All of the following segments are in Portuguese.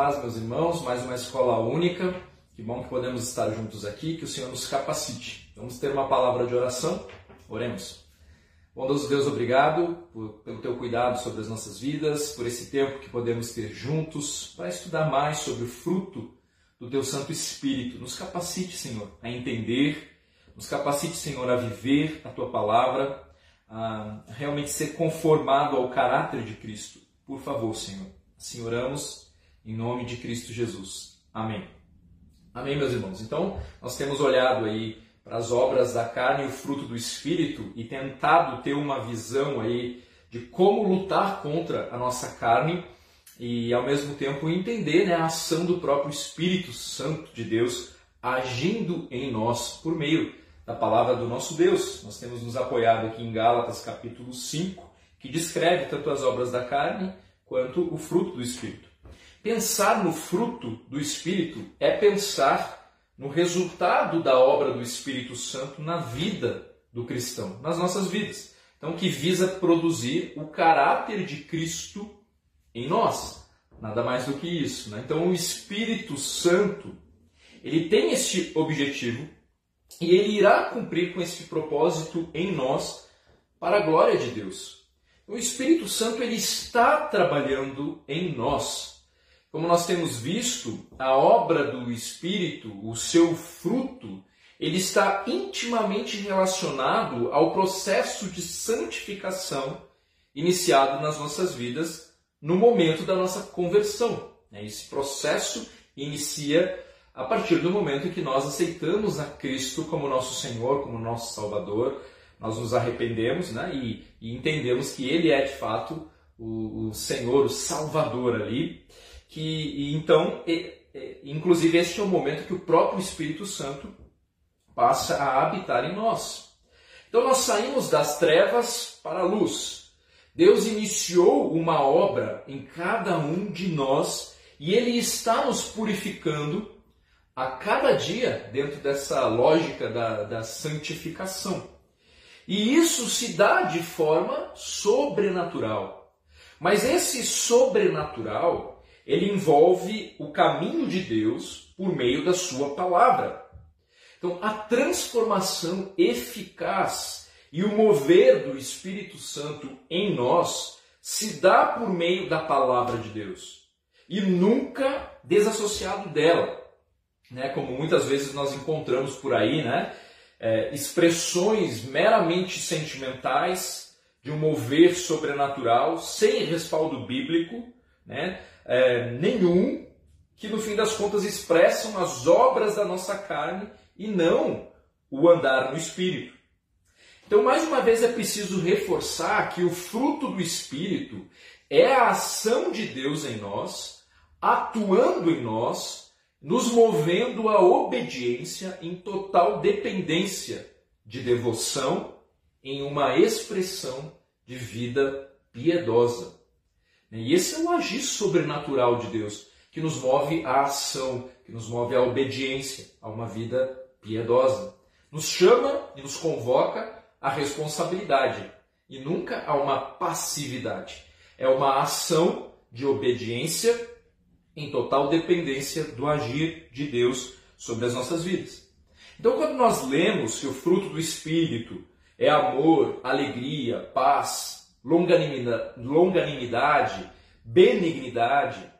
paz, meus irmãos, mais uma escola única. Que bom que podemos estar juntos aqui, que o Senhor nos capacite. Vamos ter uma palavra de oração? Oremos. Bondoso Deus, obrigado por, pelo teu cuidado sobre as nossas vidas, por esse tempo que podemos ter juntos para estudar mais sobre o fruto do teu Santo Espírito. Nos capacite, Senhor, a entender, nos capacite, Senhor, a viver a tua palavra, a realmente ser conformado ao caráter de Cristo. Por favor, Senhor. Assim oramos em nome de Cristo Jesus. Amém. Amém, meus irmãos. Então, nós temos olhado aí para as obras da carne e o fruto do espírito e tentado ter uma visão aí de como lutar contra a nossa carne e ao mesmo tempo entender né, a ação do próprio Espírito Santo de Deus agindo em nós por meio da palavra do nosso Deus. Nós temos nos apoiado aqui em Gálatas capítulo 5, que descreve tanto as obras da carne quanto o fruto do Espírito. Pensar no fruto do Espírito é pensar no resultado da obra do Espírito Santo na vida do cristão, nas nossas vidas. Então, que visa produzir o caráter de Cristo em nós. Nada mais do que isso. Né? Então, o Espírito Santo ele tem este objetivo e ele irá cumprir com esse propósito em nós para a glória de Deus. O Espírito Santo ele está trabalhando em nós. Como nós temos visto, a obra do Espírito, o seu fruto, ele está intimamente relacionado ao processo de santificação iniciado nas nossas vidas no momento da nossa conversão. Esse processo inicia a partir do momento em que nós aceitamos a Cristo como nosso Senhor, como nosso Salvador, nós nos arrependemos né, e, e entendemos que Ele é de fato o, o Senhor, o Salvador ali, que e então, e, inclusive este é o momento que o próprio Espírito Santo passa a habitar em nós. Então nós saímos das trevas para a luz. Deus iniciou uma obra em cada um de nós e Ele está nos purificando a cada dia dentro dessa lógica da, da santificação. E isso se dá de forma sobrenatural. Mas esse sobrenatural, ele envolve o caminho de Deus por meio da sua palavra. Então, a transformação eficaz e o mover do Espírito Santo em nós se dá por meio da palavra de Deus e nunca desassociado dela, né? Como muitas vezes nós encontramos por aí, né? é, expressões meramente sentimentais de um mover sobrenatural, sem respaldo bíblico né, é, nenhum, que no fim das contas expressam as obras da nossa carne e não o andar no Espírito. Então, mais uma vez, é preciso reforçar que o fruto do Espírito é a ação de Deus em nós, atuando em nós nos movendo à obediência em total dependência de devoção em uma expressão de vida piedosa. E esse é o agir sobrenatural de Deus, que nos move à ação, que nos move à obediência, a uma vida piedosa. Nos chama e nos convoca à responsabilidade e nunca a uma passividade. É uma ação de obediência em total dependência do agir de Deus sobre as nossas vidas. Então, quando nós lemos que o fruto do Espírito é amor, alegria, paz, longanimidade, benignidade,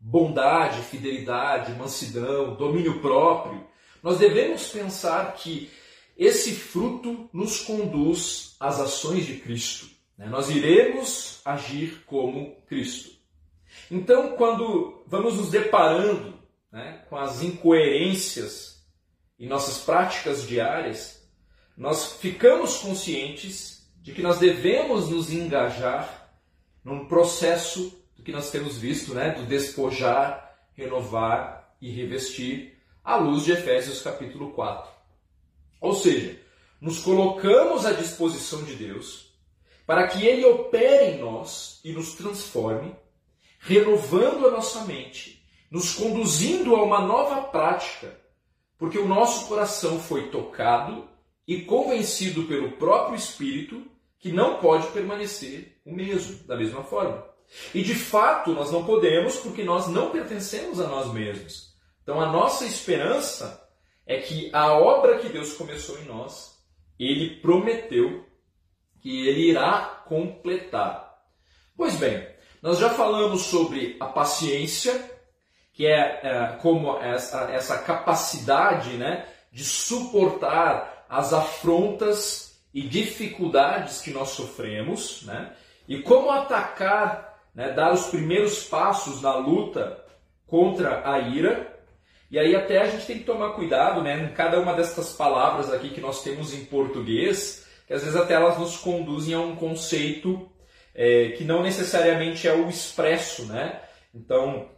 bondade, fidelidade, mansidão, domínio próprio, nós devemos pensar que esse fruto nos conduz às ações de Cristo. Né? Nós iremos agir como Cristo. Então, quando vamos nos deparando né, com as incoerências em nossas práticas diárias, nós ficamos conscientes de que nós devemos nos engajar num processo do que nós temos visto, né, do despojar, renovar e revestir, à luz de Efésios capítulo 4. Ou seja, nos colocamos à disposição de Deus para que Ele opere em nós e nos transforme renovando a nossa mente, nos conduzindo a uma nova prática, porque o nosso coração foi tocado e convencido pelo próprio Espírito que não pode permanecer o mesmo, da mesma forma. E de fato nós não podemos porque nós não pertencemos a nós mesmos. Então a nossa esperança é que a obra que Deus começou em nós, ele prometeu que ele irá completar. Pois bem, nós já falamos sobre a paciência, que é, é como essa, essa capacidade né, de suportar as afrontas e dificuldades que nós sofremos, né, e como atacar, né, dar os primeiros passos na luta contra a ira. E aí até a gente tem que tomar cuidado né, em cada uma dessas palavras aqui que nós temos em português, que às vezes até elas nos conduzem a um conceito é, que não necessariamente é o expresso, né? Então,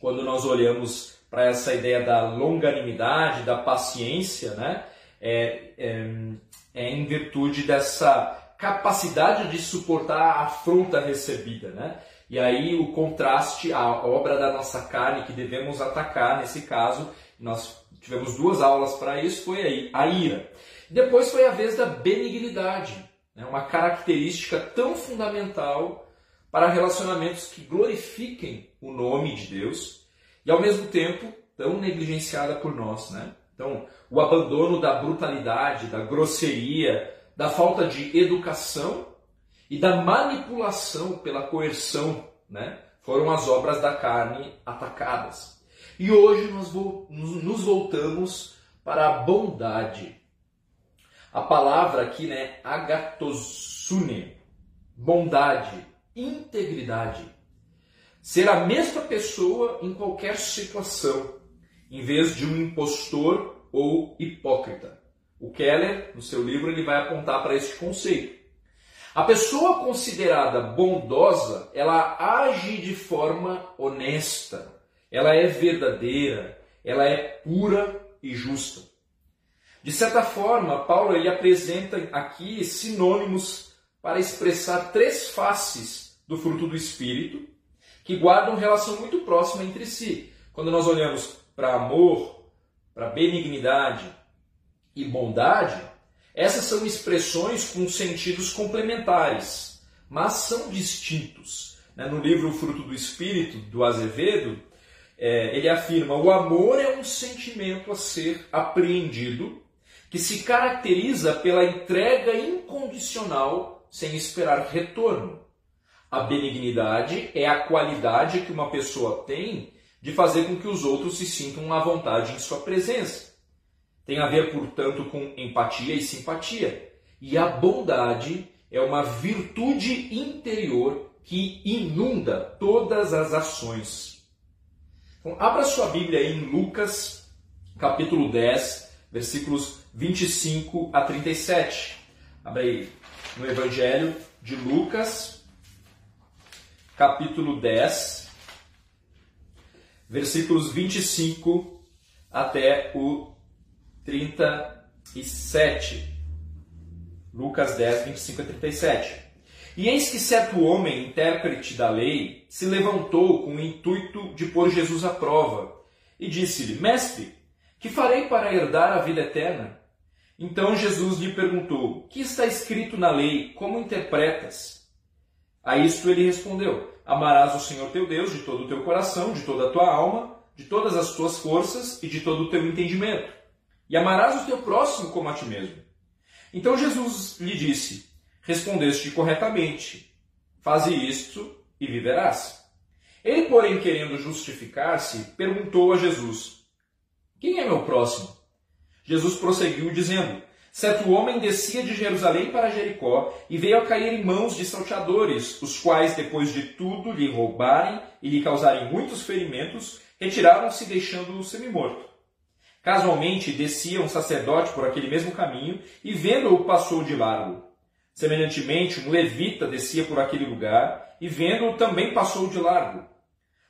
quando nós olhamos para essa ideia da longanimidade, da paciência, né? É, é, é, em virtude dessa capacidade de suportar a afronta recebida, né? E aí o contraste, a obra da nossa carne que devemos atacar nesse caso, nós tivemos duas aulas para isso, foi aí a ira. Depois foi a vez da benignidade, né? uma característica tão fundamental para relacionamentos que glorifiquem o nome de Deus e ao mesmo tempo tão negligenciada por nós. Né? Então, o abandono da brutalidade, da grosseria, da falta de educação e da manipulação pela coerção né? foram as obras da carne atacadas. E hoje nós nos voltamos para a bondade, a palavra aqui, né, agatosune, bondade, integridade. Ser a mesma pessoa em qualquer situação, em vez de um impostor ou hipócrita. O Keller, no seu livro, ele vai apontar para este conceito. A pessoa considerada bondosa, ela age de forma honesta, ela é verdadeira, ela é pura e justa. De certa forma, Paulo ele apresenta aqui sinônimos para expressar três faces do fruto do Espírito que guardam relação muito próxima entre si. Quando nós olhamos para amor, para benignidade e bondade, essas são expressões com sentidos complementares, mas são distintos. Né? No livro Fruto do Espírito, do Azevedo, é, ele afirma: o amor é um sentimento a ser apreendido que se caracteriza pela entrega incondicional sem esperar retorno. A benignidade é a qualidade que uma pessoa tem de fazer com que os outros se sintam à vontade em sua presença. Tem a ver, portanto, com empatia e simpatia. E a bondade é uma virtude interior que inunda todas as ações. Então, abra sua Bíblia em Lucas, capítulo 10, versículos 25 a 37. Abre aí no Evangelho de Lucas, capítulo 10, versículos 25 até o 37. Lucas 10, 25 a 37. E eis que certo homem, intérprete da lei, se levantou com o intuito de pôr Jesus à prova e disse-lhe: Mestre, que farei para herdar a vida eterna? Então Jesus lhe perguntou: Que está escrito na lei? Como interpretas? A isto ele respondeu: Amarás o Senhor teu Deus de todo o teu coração, de toda a tua alma, de todas as tuas forças e de todo o teu entendimento. E amarás o teu próximo como a ti mesmo. Então Jesus lhe disse: Respondeste corretamente. Faze isto e viverás. Ele, porém, querendo justificar-se, perguntou a Jesus: Quem é meu próximo? Jesus prosseguiu dizendo: Certo homem descia de Jerusalém para Jericó e veio a cair em mãos de salteadores, os quais, depois de tudo lhe roubarem e lhe causarem muitos ferimentos, retiraram-se deixando-o semi-morto. Casualmente descia um sacerdote por aquele mesmo caminho e, vendo-o, passou de largo. Semelhantemente, um levita descia por aquele lugar e, vendo-o, também passou de largo.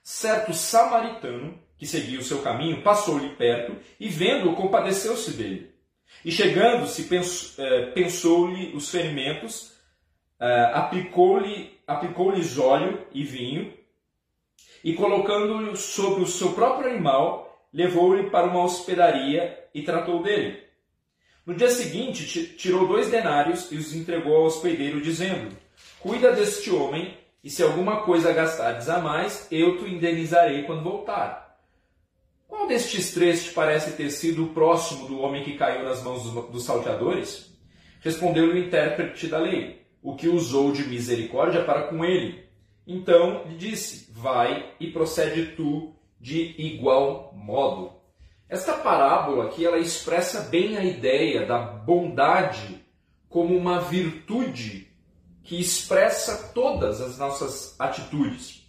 Certo samaritano que seguia o seu caminho, passou-lhe perto e, vendo-o, compadeceu-se dele. E chegando-se, eh, pensou-lhe os ferimentos, eh, aplicou-lhe aplicou-lhes óleo e vinho, e colocando-o sobre o seu próprio animal, levou-lhe para uma hospedaria e tratou dele. No dia seguinte, tirou dois denários e os entregou ao hospedeiro, dizendo: Cuida deste homem, e se alguma coisa gastares a mais, eu te indenizarei quando voltar. Qual destes três te parece ter sido o próximo do homem que caiu nas mãos dos salteadores? Respondeu-lhe o intérprete da lei, o que usou de misericórdia para com ele. Então lhe disse: Vai e procede tu de igual modo. Esta parábola aqui ela expressa bem a ideia da bondade como uma virtude que expressa todas as nossas atitudes.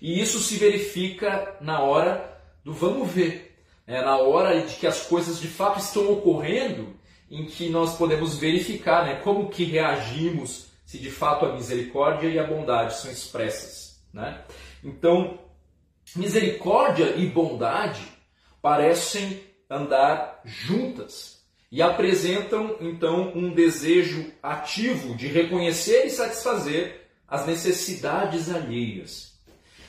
E isso se verifica na hora do vamos ver, é na hora de que as coisas de fato estão ocorrendo, em que nós podemos verificar né, como que reagimos se de fato a misericórdia e a bondade são expressas. Né? Então, misericórdia e bondade parecem andar juntas e apresentam então um desejo ativo de reconhecer e satisfazer as necessidades alheias.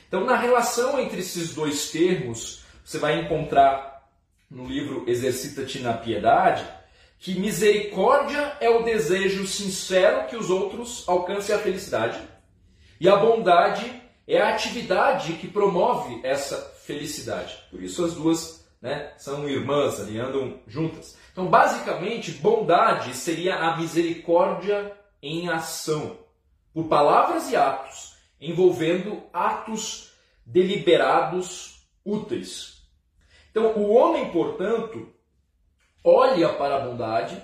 Então, na relação entre esses dois termos, você vai encontrar no livro Exercita-te na Piedade que misericórdia é o desejo sincero que os outros alcancem a felicidade, e a bondade é a atividade que promove essa felicidade. Por isso as duas né, são irmãs, ali andam juntas. Então, basicamente, bondade seria a misericórdia em ação, por palavras e atos, envolvendo atos deliberados úteis. Então, o homem, portanto, olha para a bondade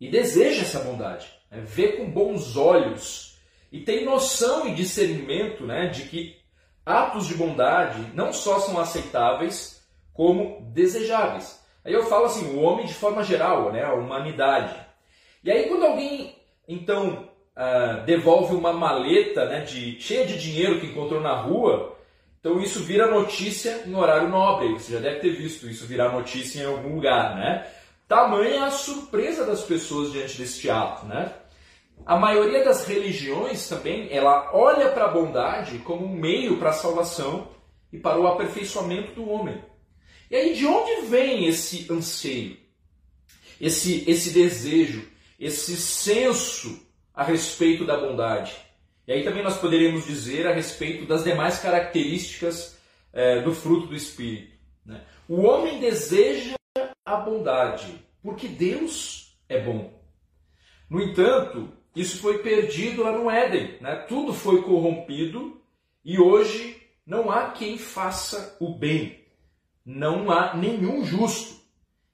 e deseja essa bondade, né? vê com bons olhos e tem noção e discernimento né, de que atos de bondade não só são aceitáveis, como desejáveis. Aí eu falo assim, o homem de forma geral, né, a humanidade. E aí quando alguém, então, uh, devolve uma maleta né, de, cheia de dinheiro que encontrou na rua, então isso vira notícia em horário nobre. Você já deve ter visto isso virar notícia em algum lugar, né? Tamanha a surpresa das pessoas diante deste ato, né? A maioria das religiões também, ela olha para a bondade como um meio para a salvação e para o aperfeiçoamento do homem. E aí de onde vem esse anseio? Esse esse desejo, esse senso a respeito da bondade? E aí também nós poderíamos dizer a respeito das demais características é, do fruto do Espírito. Né? O homem deseja a bondade, porque Deus é bom. No entanto, isso foi perdido lá no Éden, né? tudo foi corrompido e hoje não há quem faça o bem, não há nenhum justo.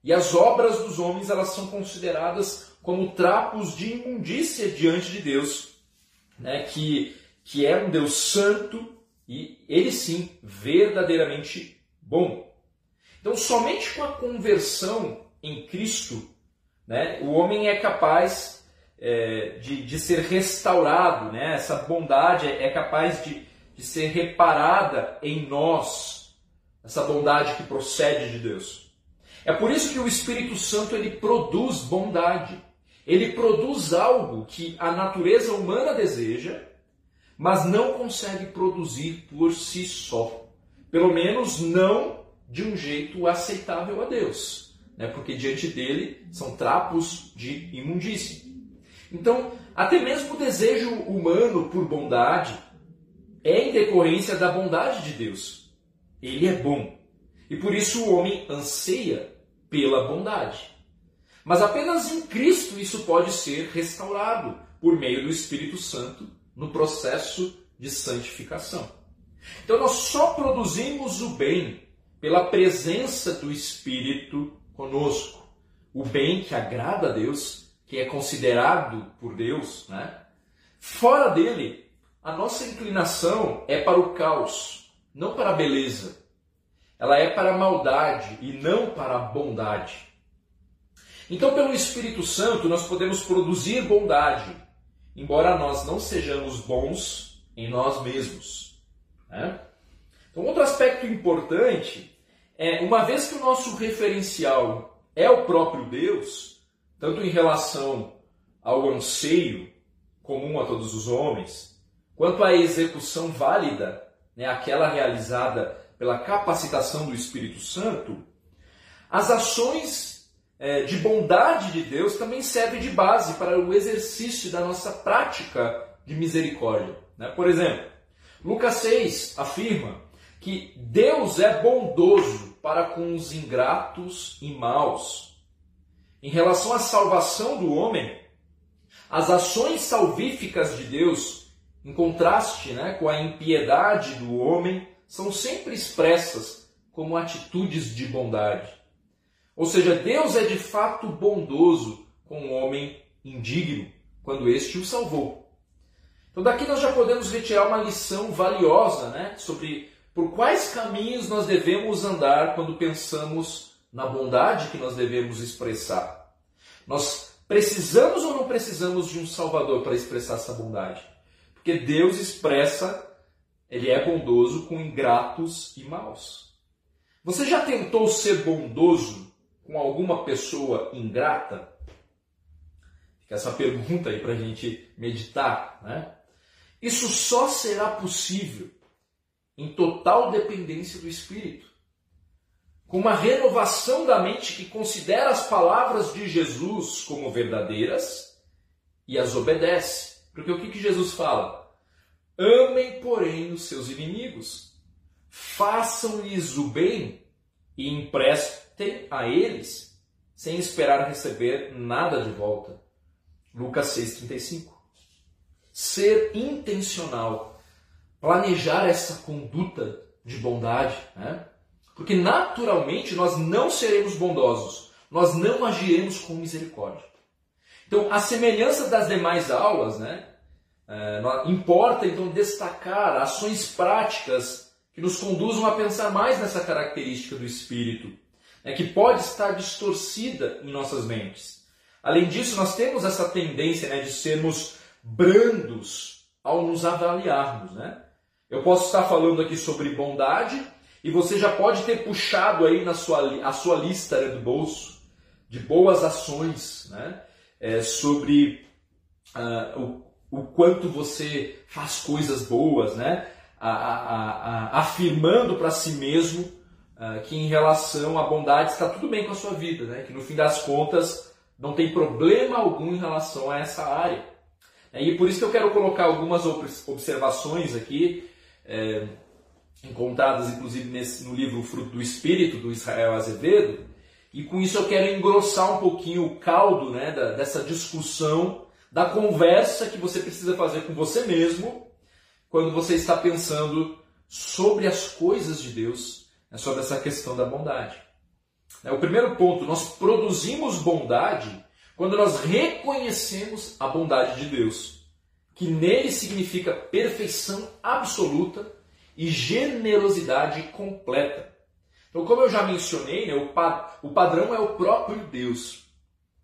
E as obras dos homens elas são consideradas como trapos de imundícia diante de Deus, né? que, que é um Deus santo e ele sim verdadeiramente bom. Então, somente com a conversão em Cristo, né, o homem é capaz é, de, de ser restaurado, né, essa bondade é, é capaz de, de ser reparada em nós, essa bondade que procede de Deus. É por isso que o Espírito Santo ele produz bondade. Ele produz algo que a natureza humana deseja, mas não consegue produzir por si só. Pelo menos não de um jeito aceitável a Deus, né? porque diante dele são trapos de imundície. Então, até mesmo o desejo humano por bondade é em decorrência da bondade de Deus. Ele é bom. E por isso o homem anseia pela bondade. Mas apenas em Cristo isso pode ser restaurado por meio do Espírito Santo no processo de santificação. Então nós só produzimos o bem pela presença do Espírito conosco. O bem que agrada a Deus, que é considerado por Deus, né? Fora dele, a nossa inclinação é para o caos, não para a beleza. Ela é para a maldade e não para a bondade. Então, pelo Espírito Santo, nós podemos produzir bondade, embora nós não sejamos bons em nós mesmos. Né? Então, outro aspecto importante é, uma vez que o nosso referencial é o próprio Deus, tanto em relação ao anseio comum a todos os homens, quanto à execução válida, né, aquela realizada pela capacitação do Espírito Santo, as ações é, de bondade de Deus também servem de base para o exercício da nossa prática de misericórdia. Né? Por exemplo, Lucas 6 afirma que Deus é bondoso para com os ingratos e maus. Em relação à salvação do homem, as ações salvíficas de Deus, em contraste né, com a impiedade do homem, são sempre expressas como atitudes de bondade. Ou seja, Deus é de fato bondoso com o homem indigno, quando este o salvou. Então daqui nós já podemos retirar uma lição valiosa né, sobre por quais caminhos nós devemos andar quando pensamos na bondade que nós devemos expressar. Nós precisamos ou não precisamos de um Salvador para expressar essa bondade? Porque Deus expressa, Ele é bondoso com ingratos e maus. Você já tentou ser bondoso com alguma pessoa ingrata? Fica essa pergunta aí para a gente meditar. Né? Isso só será possível em total dependência do Espírito. Com uma renovação da mente que considera as palavras de Jesus como verdadeiras e as obedece. Porque o que, que Jesus fala? Amem, porém, os seus inimigos, façam-lhes o bem e emprestem a eles, sem esperar receber nada de volta. Lucas 6,35. Ser intencional, planejar essa conduta de bondade, né? porque naturalmente nós não seremos bondosos, nós não agiremos com misericórdia. Então, a semelhança das demais aulas, né? É, importa então destacar ações práticas que nos conduzam a pensar mais nessa característica do espírito, né, que pode estar distorcida em nossas mentes. Além disso, nós temos essa tendência né, de sermos brandos ao nos avaliarmos. Né? Eu posso estar falando aqui sobre bondade e você já pode ter puxado aí na sua, a sua lista né, do bolso de boas ações né? É, sobre uh, o, o quanto você faz coisas boas, né? A, a, afirmando para si mesmo uh, que em relação à bondade está tudo bem com a sua vida, né? que no fim das contas não tem problema algum em relação a essa área. E por isso que eu quero colocar algumas observações aqui, é, encontradas inclusive nesse, no livro Fruto do Espírito, do Israel Azevedo, e com isso eu quero engrossar um pouquinho o caldo né, da, dessa discussão, da conversa que você precisa fazer com você mesmo quando você está pensando sobre as coisas de Deus, né, sobre essa questão da bondade. É, o primeiro ponto, nós produzimos bondade quando nós reconhecemos a bondade de Deus, que nele significa perfeição absoluta e generosidade completa. Então, como eu já mencionei, né, o, pa o padrão é o próprio Deus.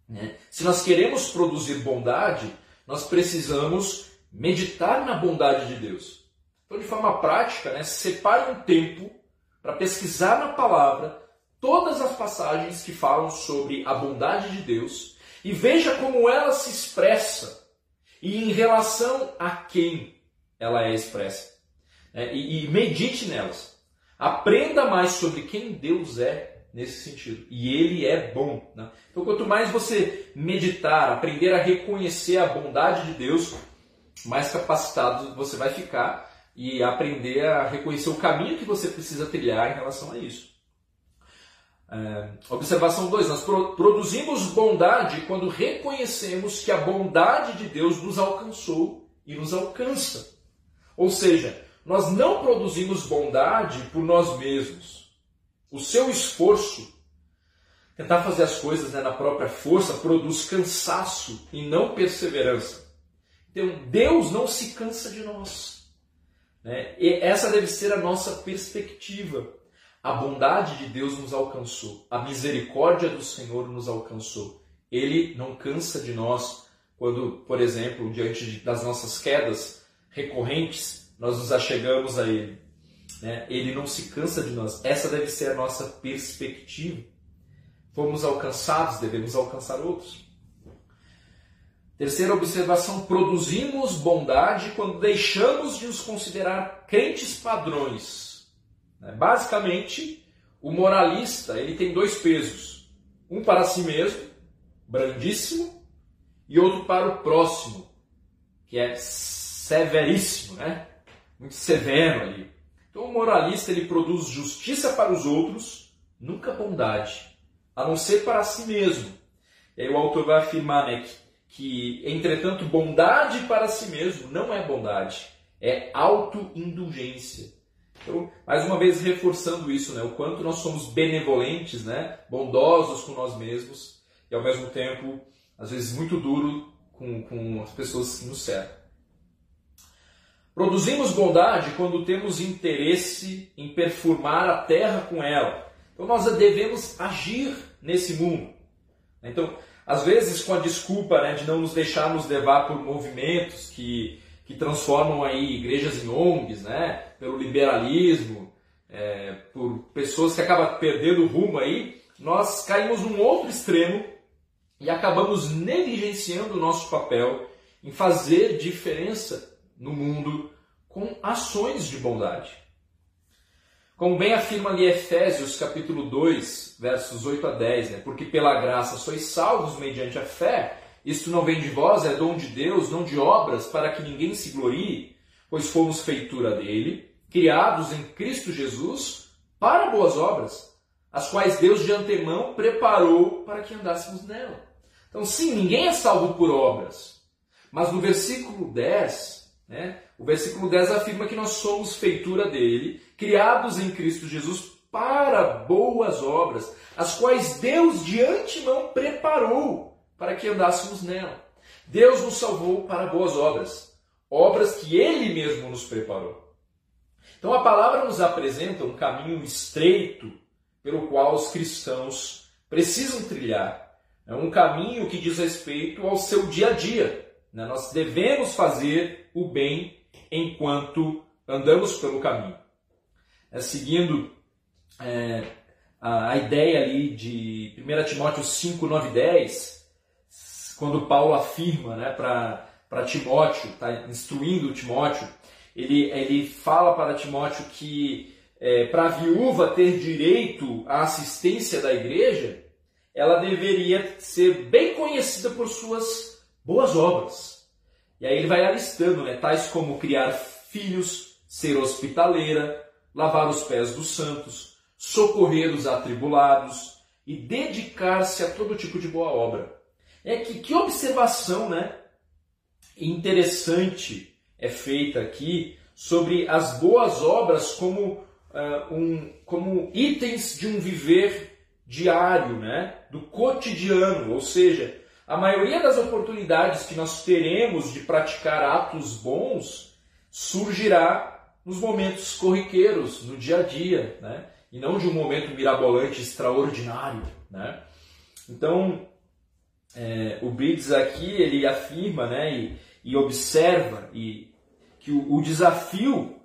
Né? Se nós queremos produzir bondade, nós precisamos meditar na bondade de Deus. Então, de forma prática, né, separe um tempo para pesquisar na palavra todas as passagens que falam sobre a bondade de Deus e veja como ela se expressa e em relação a quem ela é expressa. É, e, e medite nelas. Aprenda mais sobre quem Deus é nesse sentido. E Ele é bom. Né? Então, quanto mais você meditar, aprender a reconhecer a bondade de Deus, mais capacitado você vai ficar e aprender a reconhecer o caminho que você precisa trilhar em relação a isso. É, observação 2: Nós pro, produzimos bondade quando reconhecemos que a bondade de Deus nos alcançou e nos alcança. Ou seja, nós não produzimos bondade por nós mesmos. O seu esforço, tentar fazer as coisas né, na própria força, produz cansaço e não perseverança. Então, Deus não se cansa de nós. Né? E essa deve ser a nossa perspectiva. A bondade de Deus nos alcançou, a misericórdia do Senhor nos alcançou. Ele não cansa de nós quando, por exemplo, diante das nossas quedas recorrentes, nós nos achegamos a Ele. Né? Ele não se cansa de nós. Essa deve ser a nossa perspectiva. Fomos alcançados, devemos alcançar outros. Terceira observação: produzimos bondade quando deixamos de nos considerar crentes padrões né? Basicamente, o moralista ele tem dois pesos: um para si mesmo, brandíssimo, e outro para o próximo, que é severíssimo, né? Muito severo ali. Então o moralista ele produz justiça para os outros, nunca bondade, a não ser para si mesmo. E aí o autor vai afirmar né, que, que, entretanto, bondade para si mesmo não é bondade, é autoindulgência. Então, mais uma vez reforçando isso, né, o quanto nós somos benevolentes, né, bondosos com nós mesmos e ao mesmo tempo, às vezes, muito duro com, com as pessoas que nos cercam. Produzimos bondade quando temos interesse em perfumar a terra com ela. Então nós devemos agir nesse mundo. Então, às vezes com a desculpa né, de não nos deixarmos levar por movimentos que, que transformam aí igrejas em ONGs, né, pelo liberalismo, é, por pessoas que acabam perdendo o rumo aí, nós caímos num outro extremo e acabamos negligenciando o nosso papel em fazer diferença no mundo com ações de bondade. Como bem afirma ali Efésios capítulo 2, versos 8 a 10, né? porque pela graça sois salvos mediante a fé, isto não vem de vós, é dom de Deus, não de obras, para que ninguém se glorie, pois fomos feitura dele, criados em Cristo Jesus para boas obras, as quais Deus de antemão preparou para que andássemos nela. Então, sim, ninguém é salvo por obras, mas no versículo 10, né? O versículo 10 afirma que nós somos feitura dele, criados em Cristo Jesus para boas obras, as quais Deus de antemão preparou para que andássemos nela. Deus nos salvou para boas obras, obras que Ele mesmo nos preparou. Então a palavra nos apresenta um caminho estreito pelo qual os cristãos precisam trilhar. É um caminho que diz respeito ao seu dia a dia, né? Nós devemos fazer o bem enquanto andamos pelo caminho. É, seguindo é, a, a, ideia ali de 1 Timóteo 5, 9 e 10, quando Paulo afirma né, para Timóteo, está instruindo Timóteo, ele, ele fala para Timóteo que é, para a viúva ter direito à assistência da igreja, ela deveria ser bem conhecida por suas boas obras. E aí ele vai alistando, né? tais como criar filhos, ser hospitaleira, lavar os pés dos santos, socorrer os atribulados e dedicar-se a todo tipo de boa obra. É que, que observação né, interessante é feita aqui sobre as boas obras como, uh, um, como itens de um viver diário, né, do cotidiano, ou seja, a maioria das oportunidades que nós teremos de praticar atos bons surgirá nos momentos corriqueiros, no dia a dia, né? e não de um momento mirabolante, extraordinário. Né? Então, é, o Briggs aqui ele afirma né, e, e observa e, que o, o desafio,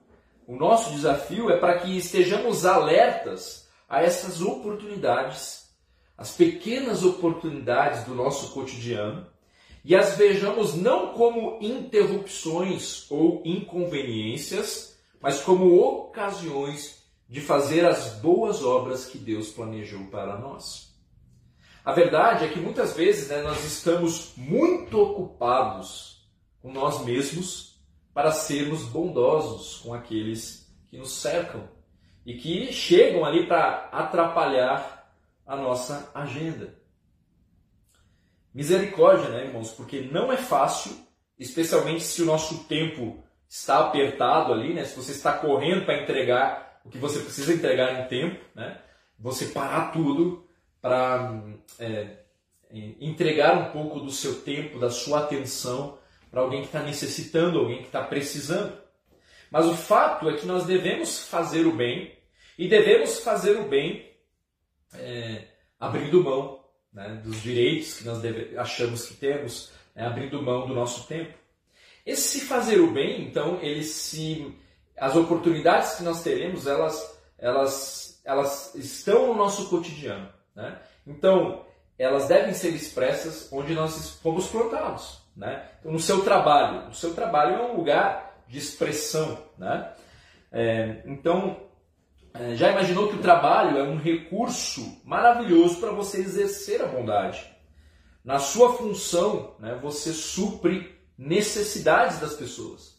o nosso desafio é para que estejamos alertas a essas oportunidades as pequenas oportunidades do nosso cotidiano e as vejamos não como interrupções ou inconveniências, mas como ocasiões de fazer as boas obras que Deus planejou para nós. A verdade é que muitas vezes né, nós estamos muito ocupados com nós mesmos para sermos bondosos com aqueles que nos cercam e que chegam ali para atrapalhar a nossa agenda. Misericórdia, né, irmãos? Porque não é fácil, especialmente se o nosso tempo está apertado ali, né? Se você está correndo para entregar o que você precisa entregar em tempo, né? Você parar tudo para é, entregar um pouco do seu tempo, da sua atenção para alguém que está necessitando, alguém que está precisando. Mas o fato é que nós devemos fazer o bem e devemos fazer o bem é, abrindo mão né, dos direitos que nós deve, achamos que temos, né, abrindo mão do nosso tempo. Esse fazer o bem, então, ele se, as oportunidades que nós teremos, elas, elas, elas estão no nosso cotidiano. Né? Então, elas devem ser expressas onde nós fomos plantados. Né? Então, no seu trabalho. O seu trabalho é um lugar de expressão. Né? É, então, já imaginou que o trabalho é um recurso maravilhoso para você exercer a bondade? Na sua função, né, você supre necessidades das pessoas.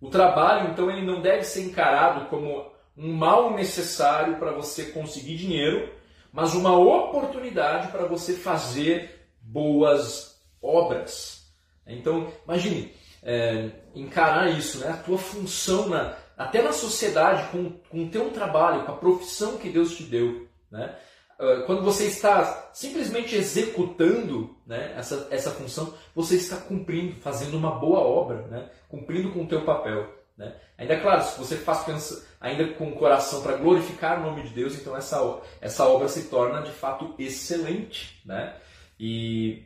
O trabalho, então, ele não deve ser encarado como um mal necessário para você conseguir dinheiro, mas uma oportunidade para você fazer boas obras. Então, imagine, é, encarar isso, né? a tua função, na, até na sociedade, com, com o teu trabalho, com a profissão que Deus te deu. Né? Ah, quando você está simplesmente executando né, essa, essa função, você está cumprindo, fazendo uma boa obra, né? cumprindo com o teu papel. Né? Ainda claro, se você faz ainda com o coração para glorificar o nome de Deus, então essa, essa obra se torna de fato excelente. Né? E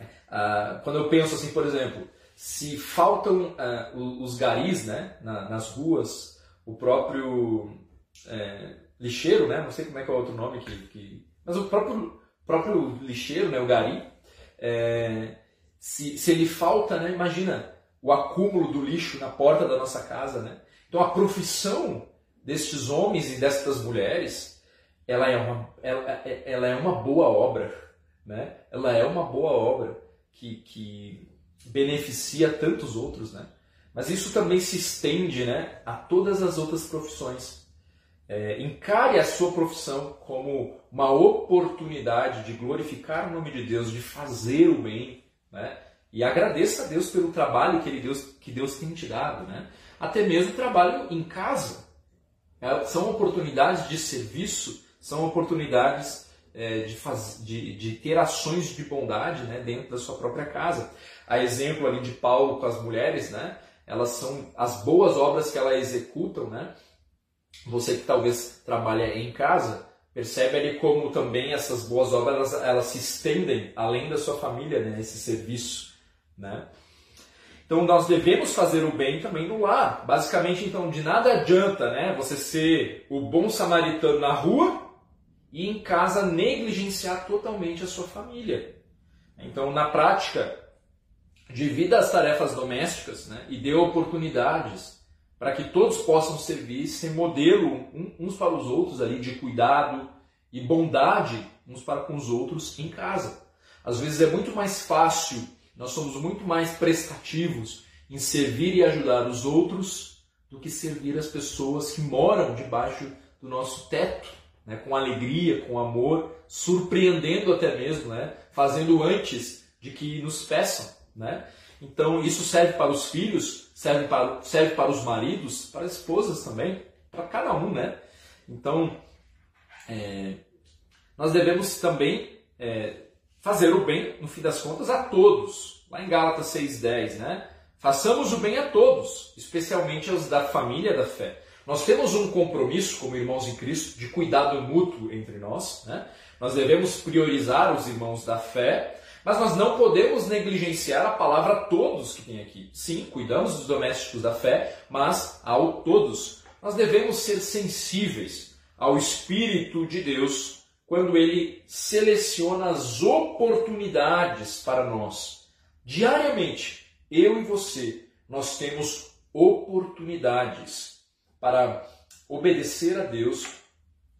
uh, quando eu penso assim, por exemplo, se faltam uh, os garis né, na, nas ruas, o próprio é, lixeiro, né, não sei como é que é o outro nome, que, que... mas o próprio, próprio lixeiro, né, o gari, é, se, se ele falta, né, imagina o acúmulo do lixo na porta da nossa casa. Né? Então a profissão destes homens e destas mulheres, ela é uma, ela, ela é uma boa obra. Né? Ela é uma boa obra que, que beneficia tantos outros, né? Mas isso também se estende, né, a todas as outras profissões. É, encare a sua profissão como uma oportunidade de glorificar o nome de Deus, de fazer o bem, né? E agradeça a Deus pelo trabalho que, ele Deus, que Deus tem te dado, né? Até mesmo trabalho em casa. É, são oportunidades de serviço, são oportunidades é, de, faz, de, de, ter ações de bondade né, dentro da sua própria casa. A exemplo ali de Paulo com as mulheres, né, elas são as boas obras que elas executam. Né? Você que talvez trabalha em casa, percebe ali como também essas boas obras elas, se estendem além da sua família, né, esse serviço. Né? Então nós devemos fazer o bem também no lar. Basicamente, então, de nada adianta né, você ser o bom samaritano na rua e em casa negligenciar totalmente a sua família. Então, na prática, divida as tarefas domésticas né, e dê oportunidades para que todos possam servir, ser modelo uns para os outros ali de cuidado e bondade uns para com os outros em casa. Às vezes é muito mais fácil, nós somos muito mais prestativos em servir e ajudar os outros do que servir as pessoas que moram debaixo do nosso teto né, com alegria, com amor, surpreendendo até mesmo, né, fazendo antes de que nos peçam. Né? Então isso serve para os filhos, serve para, serve para os maridos, para as esposas também, para cada um. Né? Então é, nós devemos também é, fazer o bem, no fim das contas, a todos. Lá em Gálatas 6,10, né? Façamos o bem a todos, especialmente aos da família da fé. Nós temos um compromisso como irmãos em Cristo de cuidado mútuo entre nós. Né? Nós devemos priorizar os irmãos da fé, mas nós não podemos negligenciar a palavra todos que tem aqui. Sim, cuidamos dos domésticos da fé, mas ao todos. Nós devemos ser sensíveis ao Espírito de Deus quando ele seleciona as oportunidades para nós. Diariamente, eu e você, nós temos oportunidades para obedecer a Deus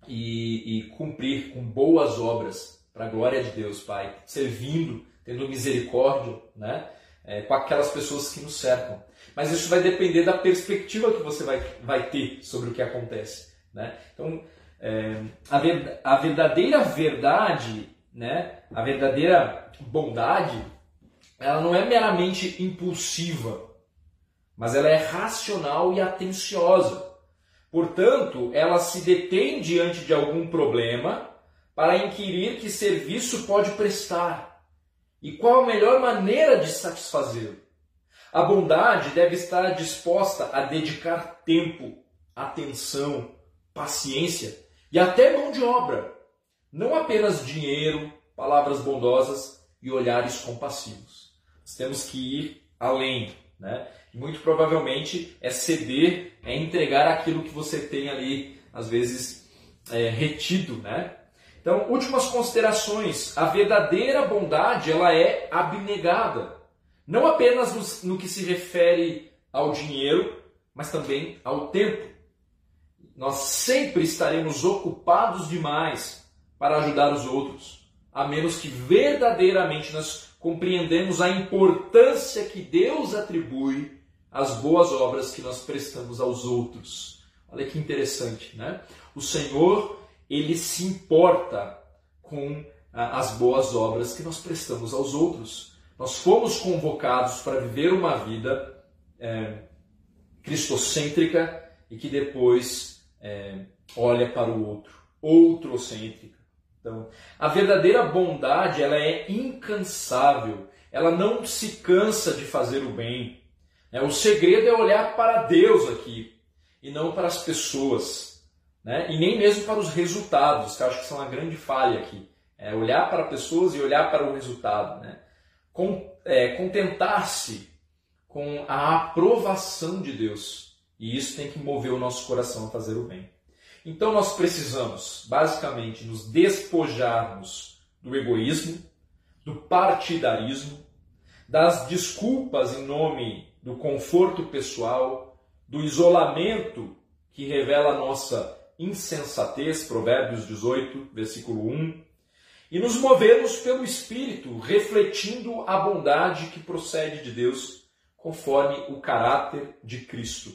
e, e cumprir com boas obras para a glória de Deus, Pai, servindo, tendo misericórdia, né? É, com aquelas pessoas que nos cercam. Mas isso vai depender da perspectiva que você vai, vai ter sobre o que acontece. Né? Então, é, a, ver, a verdadeira verdade, né? a verdadeira bondade, ela não é meramente impulsiva, mas ela é racional e atenciosa. Portanto, ela se detém diante de algum problema para inquirir que serviço pode prestar e qual a melhor maneira de satisfazê-lo. A bondade deve estar disposta a dedicar tempo, atenção, paciência e até mão de obra, não apenas dinheiro, palavras bondosas e olhares compassivos. Nós temos que ir além, né? muito provavelmente é ceder, é entregar aquilo que você tem ali, às vezes, é, retido, né? Então, últimas considerações. A verdadeira bondade, ela é abnegada. Não apenas no, no que se refere ao dinheiro, mas também ao tempo. Nós sempre estaremos ocupados demais para ajudar os outros, a menos que verdadeiramente nós compreendemos a importância que Deus atribui as boas obras que nós prestamos aos outros. Olha que interessante, né? O Senhor, ele se importa com ah, as boas obras que nós prestamos aos outros. Nós fomos convocados para viver uma vida é, cristocêntrica e que depois é, olha para o outro, outrocêntrica. Então, a verdadeira bondade ela é incansável, ela não se cansa de fazer o bem. Né? O segredo é olhar para Deus aqui e não para as pessoas, né? e nem mesmo para os resultados, que eu acho que são a grande falha aqui. É olhar para pessoas e olhar para o resultado. Né? É, Contentar-se com a aprovação de Deus. E isso tem que mover o nosso coração a fazer o bem. Então nós precisamos, basicamente, nos despojarmos do egoísmo, do partidarismo, das desculpas em nome do conforto pessoal, do isolamento que revela a nossa insensatez, Provérbios 18, versículo 1, e nos movermos pelo Espírito, refletindo a bondade que procede de Deus, conforme o caráter de Cristo.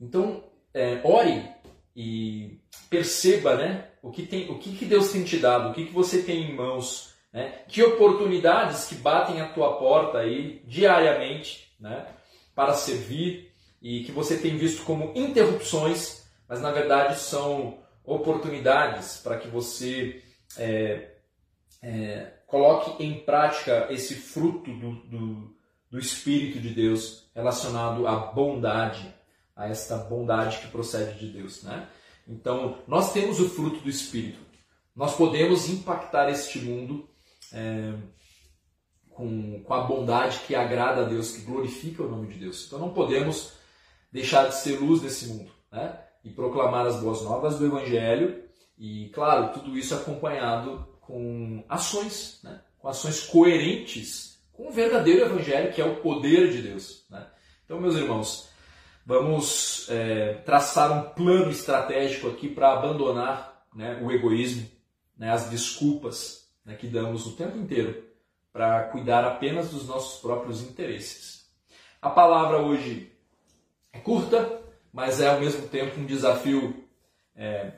Então, é, ore e perceba né, o, que tem, o que, que Deus tem te dado, o que, que você tem em mãos, né, que oportunidades que batem à tua porta aí diariamente né, para servir e que você tem visto como interrupções, mas na verdade são oportunidades para que você é, é, coloque em prática esse fruto do, do, do Espírito de Deus relacionado à bondade, a esta bondade que procede de Deus. Né? Então, nós temos o fruto do Espírito. Nós podemos impactar este mundo é, com, com a bondade que agrada a Deus, que glorifica o nome de Deus. Então, não podemos deixar de ser luz nesse mundo né? E proclamar as boas novas do Evangelho. E, claro, tudo isso acompanhado com ações, né? com ações coerentes com o verdadeiro Evangelho, que é o poder de Deus. Né? Então, meus irmãos, Vamos é, traçar um plano estratégico aqui para abandonar né, o egoísmo, né, as desculpas né, que damos o tempo inteiro para cuidar apenas dos nossos próprios interesses. A palavra hoje é curta, mas é ao mesmo tempo um desafio é,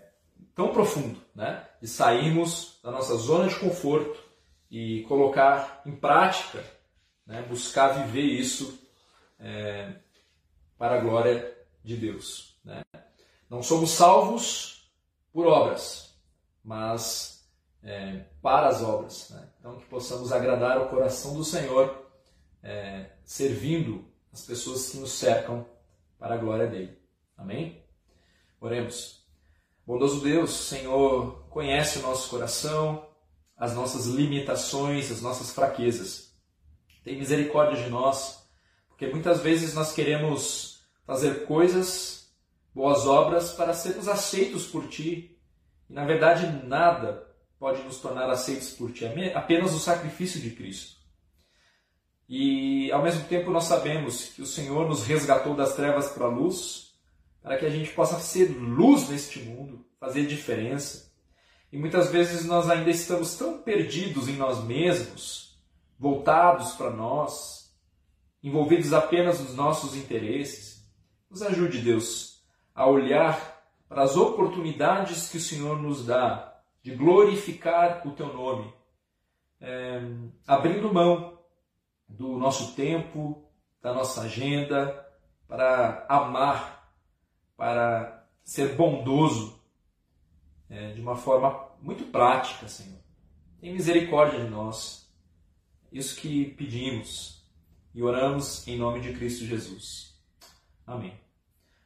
tão profundo, né? De sairmos da nossa zona de conforto e colocar em prática, né? buscar viver isso é, para a glória de Deus. Né? Não somos salvos por obras, mas é, para as obras. Né? Então, que possamos agradar o coração do Senhor, é, servindo as pessoas que nos cercam para a glória dele. Amém? Oremos. Bondoso Deus, Senhor, conhece o nosso coração, as nossas limitações, as nossas fraquezas. Tem misericórdia de nós, porque muitas vezes nós queremos fazer coisas, boas obras para sermos aceitos por Ti. E na verdade nada pode nos tornar aceitos por Ti, apenas o sacrifício de Cristo. E ao mesmo tempo nós sabemos que o Senhor nos resgatou das trevas para a luz, para que a gente possa ser luz neste mundo, fazer diferença. E muitas vezes nós ainda estamos tão perdidos em nós mesmos, voltados para nós, envolvidos apenas nos nossos interesses, nos ajude, Deus, a olhar para as oportunidades que o Senhor nos dá de glorificar o Teu nome, é, abrindo mão do nosso tempo, da nossa agenda, para amar, para ser bondoso é, de uma forma muito prática, Senhor. Tem misericórdia de nós. Isso que pedimos e oramos em nome de Cristo Jesus. Amém.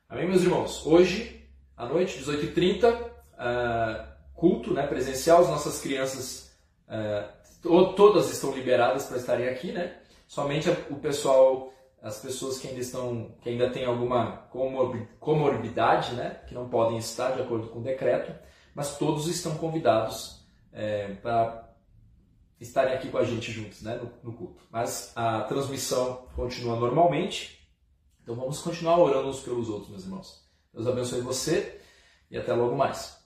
Amém, meus irmãos? Hoje, à noite, 18h30, uh, ah, culto né, presencial. As nossas crianças, uh, todas estão liberadas para estarem aqui, né? Somente o pessoal, as pessoas que ainda estão, que ainda têm alguma comorbidade, né? Que não podem estar de acordo com o decreto, mas todos estão convidados é, para estarem aqui com a gente juntos, né? No, no culto. Mas a transmissão continua normalmente. Então vamos continuar orando uns pelos outros, meus irmãos. Deus abençoe você e até logo mais.